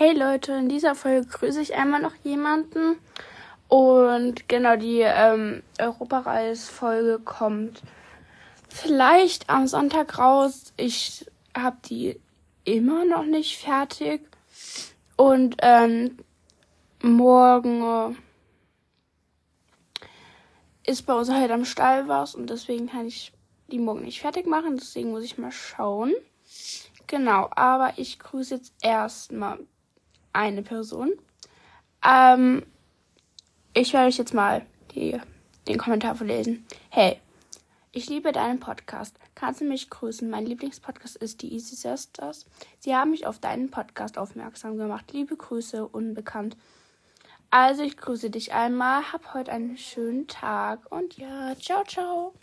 Hey Leute, in dieser Folge grüße ich einmal noch jemanden. Und genau, die ähm, Europareis-Folge kommt vielleicht am Sonntag raus. Ich habe die immer noch nicht fertig. Und ähm, morgen äh, ist bei uns halt am Stall was und deswegen kann ich die morgen nicht fertig machen. Deswegen muss ich mal schauen. Genau, aber ich grüße jetzt erstmal eine Person. Ähm, ich werde euch jetzt mal die, den Kommentar vorlesen. Hey, ich liebe deinen Podcast. Kannst du mich grüßen? Mein Lieblingspodcast ist die Easy Sisters. Sie haben mich auf deinen Podcast aufmerksam gemacht. Liebe Grüße, unbekannt. Also, ich grüße dich einmal. Hab heute einen schönen Tag und ja, ciao, ciao.